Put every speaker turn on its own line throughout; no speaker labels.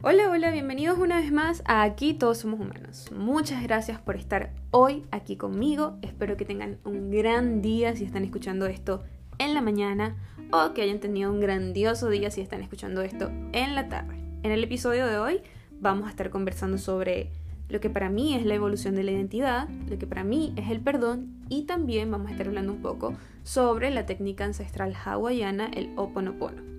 Hola, hola, bienvenidos una vez más a Aquí Todos Somos Humanos. Muchas gracias por estar hoy aquí conmigo. Espero que tengan un gran día si están escuchando esto en la mañana o que hayan tenido un grandioso día si están escuchando esto en la tarde. En el episodio de hoy vamos a estar conversando sobre lo que para mí es la evolución de la identidad, lo que para mí es el perdón y también vamos a estar hablando un poco sobre la técnica ancestral hawaiana, el Oponopono.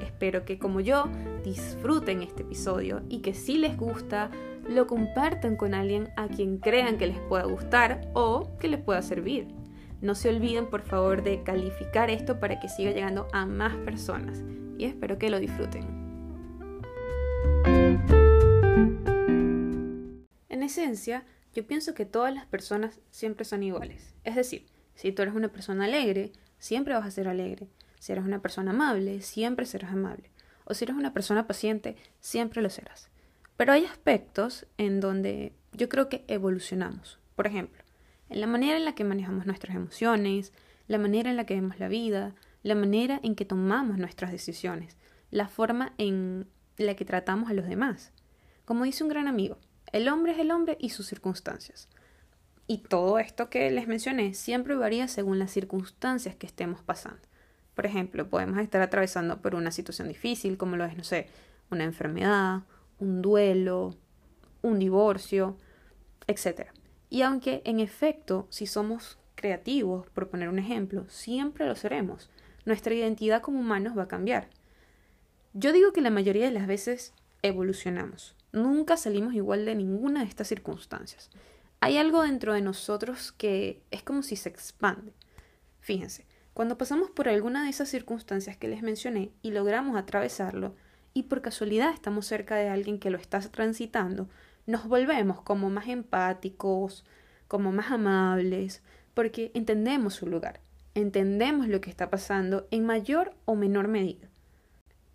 Espero que como yo disfruten este episodio y que si les gusta, lo compartan con alguien a quien crean que les pueda gustar o que les pueda servir. No se olviden por favor de calificar esto para que siga llegando a más personas y espero que lo disfruten. En esencia, yo pienso que todas las personas siempre son iguales. Es decir, si tú eres una persona alegre, siempre vas a ser alegre. Si eres una persona amable, siempre serás amable. O si eres una persona paciente, siempre lo serás. Pero hay aspectos en donde yo creo que evolucionamos. Por ejemplo, en la manera en la que manejamos nuestras emociones, la manera en la que vemos la vida, la manera en que tomamos nuestras decisiones, la forma en la que tratamos a los demás. Como dice un gran amigo, el hombre es el hombre y sus circunstancias. Y todo esto que les mencioné siempre varía según las circunstancias que estemos pasando. Por ejemplo, podemos estar atravesando por una situación difícil, como lo es, no sé, una enfermedad, un duelo, un divorcio, etc. Y aunque en efecto, si somos creativos, por poner un ejemplo, siempre lo seremos, nuestra identidad como humanos va a cambiar. Yo digo que la mayoría de las veces evolucionamos. Nunca salimos igual de ninguna de estas circunstancias. Hay algo dentro de nosotros que es como si se expande. Fíjense, cuando pasamos por alguna de esas circunstancias que les mencioné y logramos atravesarlo, y por casualidad estamos cerca de alguien que lo está transitando, nos volvemos como más empáticos, como más amables, porque entendemos su lugar, entendemos lo que está pasando en mayor o menor medida.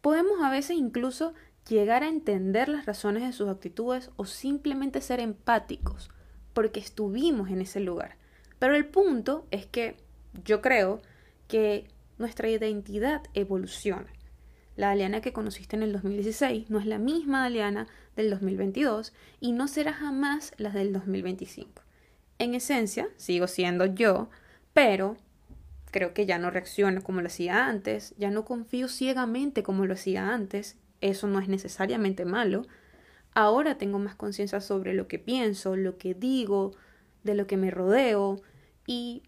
Podemos a veces incluso llegar a entender las razones de sus actitudes o simplemente ser empáticos, porque estuvimos en ese lugar. Pero el punto es que yo creo que nuestra identidad evoluciona. La Aliana que conociste en el 2016 no es la misma Aliana del 2022 y no será jamás la del 2025. En esencia, sigo siendo yo, pero creo que ya no reacciono como lo hacía antes, ya no confío ciegamente como lo hacía antes, eso no es necesariamente malo. Ahora tengo más conciencia sobre lo que pienso, lo que digo, de lo que me rodeo y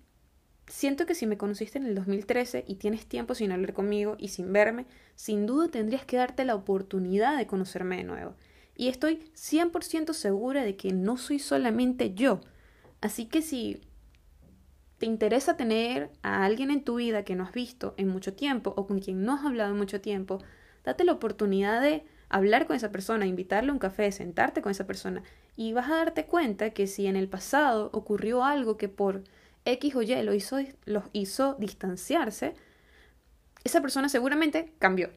Siento que si me conociste en el 2013 y tienes tiempo sin hablar conmigo y sin verme, sin duda tendrías que darte la oportunidad de conocerme de nuevo. Y estoy 100% segura de que no soy solamente yo. Así que si te interesa tener a alguien en tu vida que no has visto en mucho tiempo o con quien no has hablado en mucho tiempo, date la oportunidad de hablar con esa persona, invitarle a un café, sentarte con esa persona y vas a darte cuenta que si en el pasado ocurrió algo que por X o Y lo hizo, los hizo distanciarse, esa persona seguramente cambió.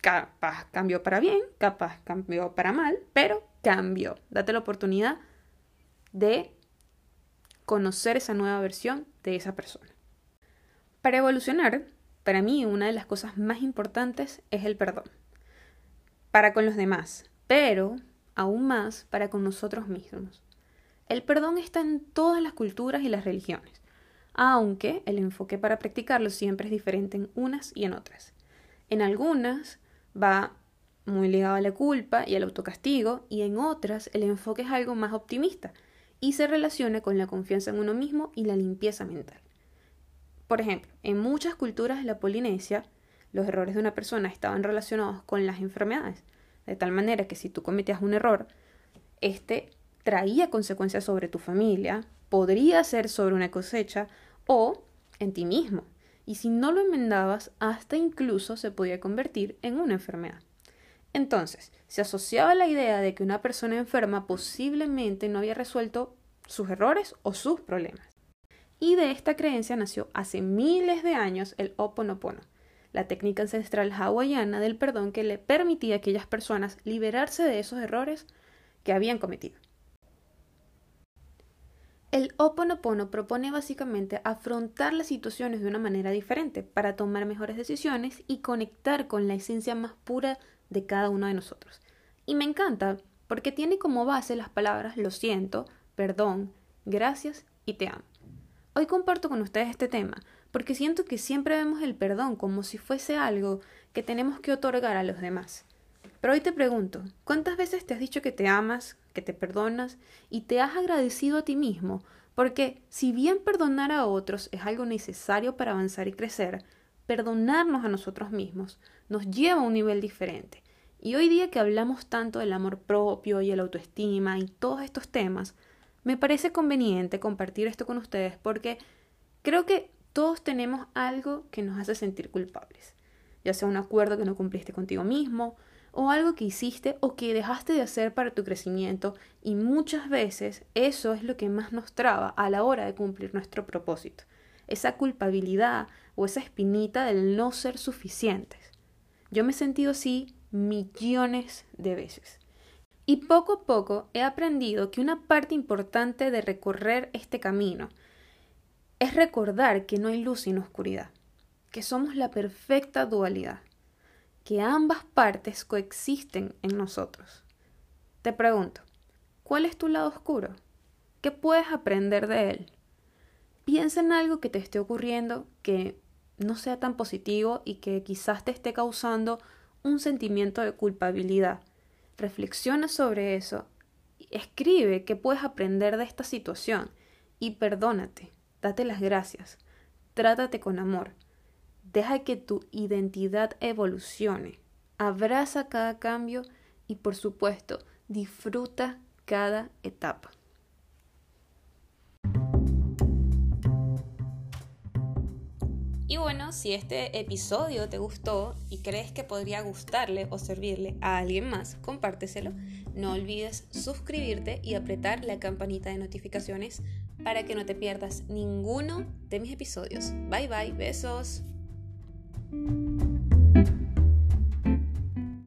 Capaz cambió para bien, capaz cambió para mal, pero cambió. Date la oportunidad de conocer esa nueva versión de esa persona. Para evolucionar, para mí una de las cosas más importantes es el perdón. Para con los demás, pero aún más para con nosotros mismos. El perdón está en todas las culturas y las religiones aunque el enfoque para practicarlo siempre es diferente en unas y en otras. En algunas va muy ligado a la culpa y al autocastigo, y en otras el enfoque es algo más optimista y se relaciona con la confianza en uno mismo y la limpieza mental. Por ejemplo, en muchas culturas de la Polinesia, los errores de una persona estaban relacionados con las enfermedades, de tal manera que si tú cometías un error, este traía consecuencias sobre tu familia, podría ser sobre una cosecha o en ti mismo. Y si no lo enmendabas, hasta incluso se podía convertir en una enfermedad. Entonces, se asociaba la idea de que una persona enferma posiblemente no había resuelto sus errores o sus problemas. Y de esta creencia nació hace miles de años el Oponopono, la técnica ancestral hawaiana del perdón que le permitía a aquellas personas liberarse de esos errores que habían cometido. El Oponopono propone básicamente afrontar las situaciones de una manera diferente para tomar mejores decisiones y conectar con la esencia más pura de cada uno de nosotros, Y me encanta porque tiene como base las palabras lo siento, perdón, gracias y te amo. Hoy comparto con ustedes este tema porque siento que siempre vemos el perdón como si fuese algo que tenemos que otorgar a los demás. Pero hoy te pregunto, ¿cuántas veces te has dicho que te amas, que te perdonas y te has agradecido a ti mismo? Porque si bien perdonar a otros es algo necesario para avanzar y crecer, perdonarnos a nosotros mismos nos lleva a un nivel diferente. Y hoy día que hablamos tanto del amor propio y el autoestima y todos estos temas, me parece conveniente compartir esto con ustedes porque creo que todos tenemos algo que nos hace sentir culpables, ya sea un acuerdo que no cumpliste contigo mismo, o algo que hiciste o que dejaste de hacer para tu crecimiento y muchas veces eso es lo que más nos traba a la hora de cumplir nuestro propósito, esa culpabilidad o esa espinita del no ser suficientes. Yo me he sentido así millones de veces. Y poco a poco he aprendido que una parte importante de recorrer este camino es recordar que no hay luz sin oscuridad, que somos la perfecta dualidad, que ambas partes coexisten en nosotros. Te pregunto, ¿cuál es tu lado oscuro? ¿Qué puedes aprender de él? Piensa en algo que te esté ocurriendo que no sea tan positivo y que quizás te esté causando un sentimiento de culpabilidad. Reflexiona sobre eso, escribe qué puedes aprender de esta situación y perdónate. Date las gracias. Trátate con amor. Deja que tu identidad evolucione. Abraza cada cambio y por supuesto disfruta cada etapa. Y bueno, si este episodio te gustó y crees que podría gustarle o servirle a alguien más, compárteselo. No olvides suscribirte y apretar la campanita de notificaciones para que no te pierdas ninguno de mis episodios. Bye bye, besos. you